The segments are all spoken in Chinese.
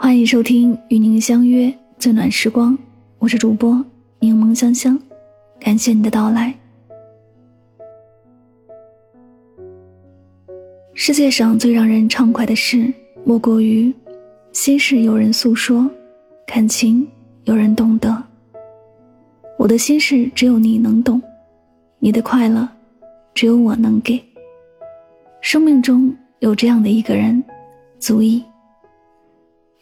欢迎收听与您相约最暖时光，我是主播柠檬香香，感谢你的到来。世界上最让人畅快的事，莫过于心事有人诉说，感情有人懂得。我的心事只有你能懂，你的快乐只有我能给。生命中有这样的一个人，足矣。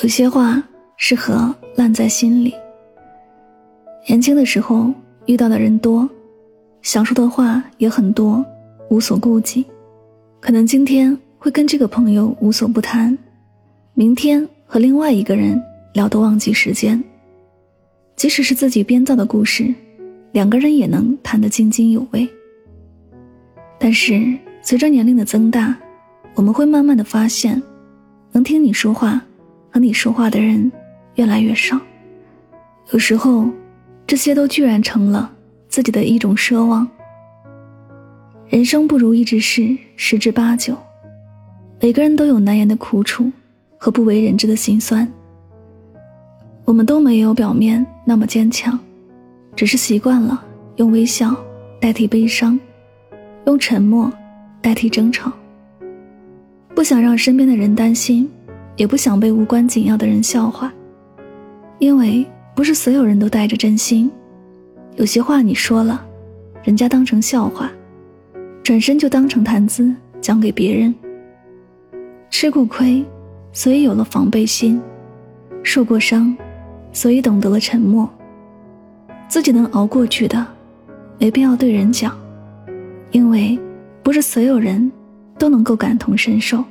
有些话适合烂在心里。年轻的时候遇到的人多，想说的话也很多，无所顾忌。可能今天会跟这个朋友无所不谈，明天和另外一个人聊得忘记时间。即使是自己编造的故事，两个人也能谈得津津有味。但是随着年龄的增大，我们会慢慢的发现，能听你说话。和你说话的人越来越少，有时候，这些都居然成了自己的一种奢望。人生不如意之事十之八九，每个人都有难言的苦楚和不为人知的心酸。我们都没有表面那么坚强，只是习惯了用微笑代替悲伤，用沉默代替争吵，不想让身边的人担心。也不想被无关紧要的人笑话，因为不是所有人都带着真心。有些话你说了，人家当成笑话，转身就当成谈资讲给别人。吃过亏，所以有了防备心；受过伤，所以懂得了沉默。自己能熬过去的，没必要对人讲，因为不是所有人都能够感同身受。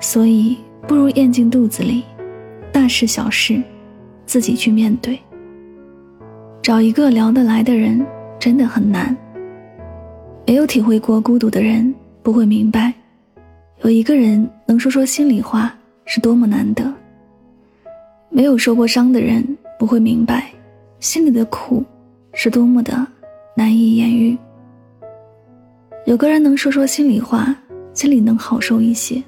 所以，不如咽进肚子里，大事小事，自己去面对。找一个聊得来的人真的很难。没有体会过孤独的人不会明白，有一个人能说说心里话是多么难得。没有受过伤的人不会明白，心里的苦是多么的难以言喻。有个人能说说心里话，心里能好受一些。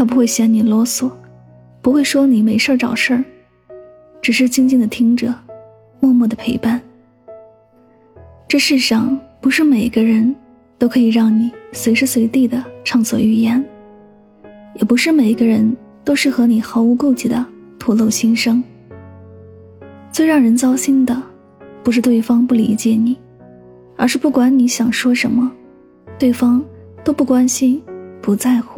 他不会嫌你啰嗦，不会说你没事找事儿，只是静静的听着，默默的陪伴。这世上不是每个人都可以让你随时随地的畅所欲言，也不是每一个人都适合你毫无顾忌的吐露心声。最让人糟心的，不是对方不理解你，而是不管你想说什么，对方都不关心，不在乎。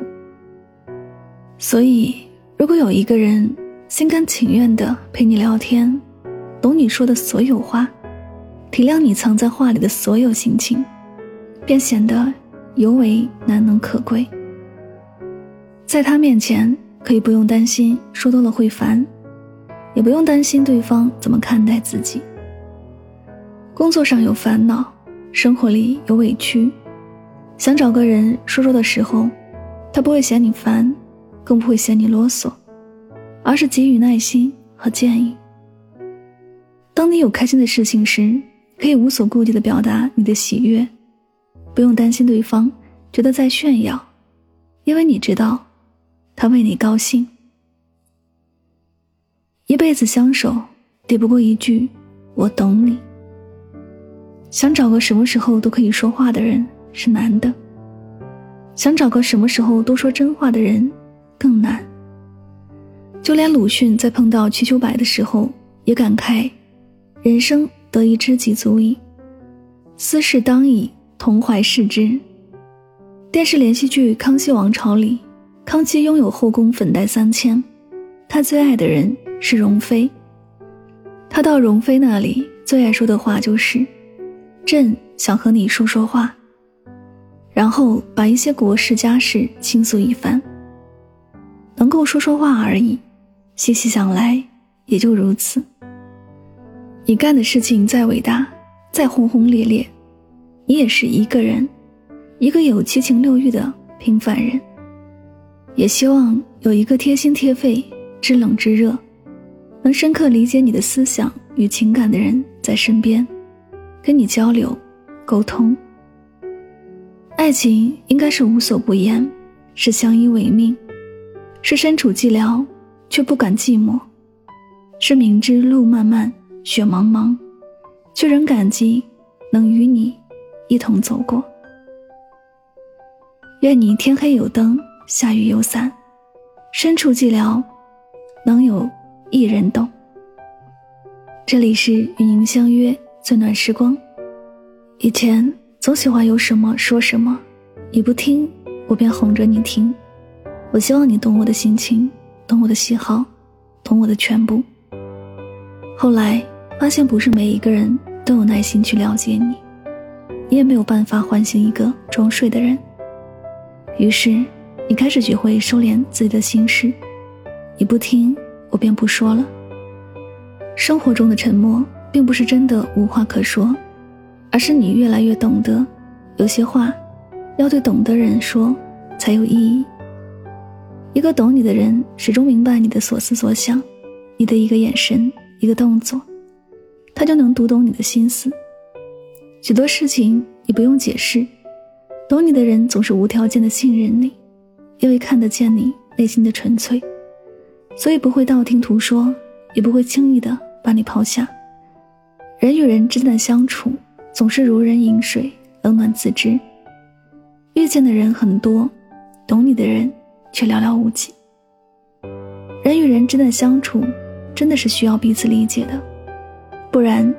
所以，如果有一个人心甘情愿的陪你聊天，懂你说的所有话，体谅你藏在话里的所有心情，便显得尤为难能可贵。在他面前，可以不用担心说多了会烦，也不用担心对方怎么看待自己。工作上有烦恼，生活里有委屈，想找个人说说的时候，他不会嫌你烦。更不会嫌你啰嗦，而是给予耐心和建议。当你有开心的事情时，可以无所顾忌的表达你的喜悦，不用担心对方觉得在炫耀，因为你知道，他为你高兴。一辈子相守，抵不过一句“我懂你”。想找个什么时候都可以说话的人是难的，想找个什么时候都说真话的人。更难。就连鲁迅在碰到瞿秋白的时候，也感慨：“人生得一知己足矣，斯事当以同怀视之。”电视连续剧《康熙王朝》里，康熙拥有后宫粉黛三千，他最爱的人是容妃。他到容妃那里，最爱说的话就是：“朕想和你说说话。”然后把一些国事家事倾诉一番。能够说说话而已，细细想来，也就如此。你干的事情再伟大，再轰轰烈烈，你也是一个人，一个有七情六欲的平凡人。也希望有一个贴心贴肺、知冷知热，能深刻理解你的思想与情感的人在身边，跟你交流、沟通。爱情应该是无所不言，是相依为命。是身处寂寥却不敢寂寞，是明知路漫漫雪茫茫，却仍感激能与你一同走过。愿你天黑有灯，下雨有伞，身处寂寥，能有一人懂。这里是与您相约最暖时光。以前总喜欢有什么说什么，你不听，我便哄着你听。我希望你懂我的心情，懂我的喜好，懂我的全部。后来发现，不是每一个人都有耐心去了解你，你也没有办法唤醒一个装睡的人。于是，你开始学会收敛自己的心事。你不听，我便不说了。生活中的沉默，并不是真的无话可说，而是你越来越懂得，有些话要对懂的人说才有意义。一个懂你的人，始终明白你的所思所想，你的一个眼神、一个动作，他就能读懂你的心思。许多事情你不用解释，懂你的人总是无条件的信任你，因为看得见你内心的纯粹，所以不会道听途说。也不会轻易的把你抛下。人与人之间的相处总是如人饮水，冷暖自知。遇见的人很多，懂你的人却寥寥无几。人与人之间的相处真的是需要彼此理解的，不然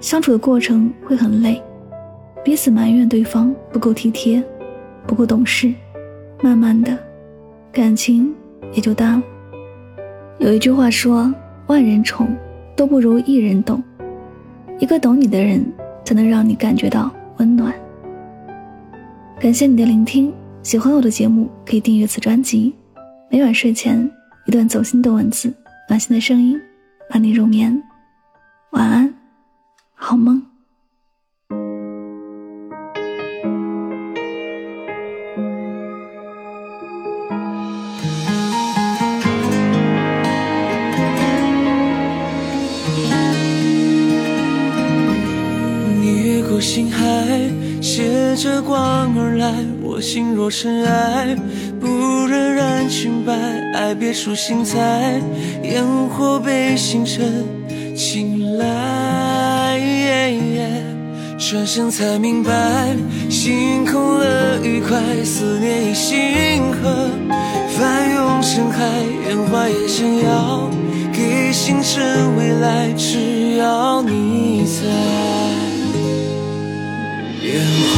相处的过程会很累，彼此埋怨对方不够体贴，不够懂事，慢慢的，感情也就淡了。有一句话说。万人宠都不如一人懂，一个懂你的人才能让你感觉到温暖。感谢你的聆听，喜欢我的节目可以订阅此专辑。每晚睡前一段走心的文字，暖心的声音，伴你入眠。晚安，好梦。越过星海携着光而来，心若尘埃，不忍染裙摆，爱别出心裁，烟火被星辰青睐。转身才明白，心空了愉快，思念已星河，翻涌成海，烟花也想要给星辰未来，只要你在。烟花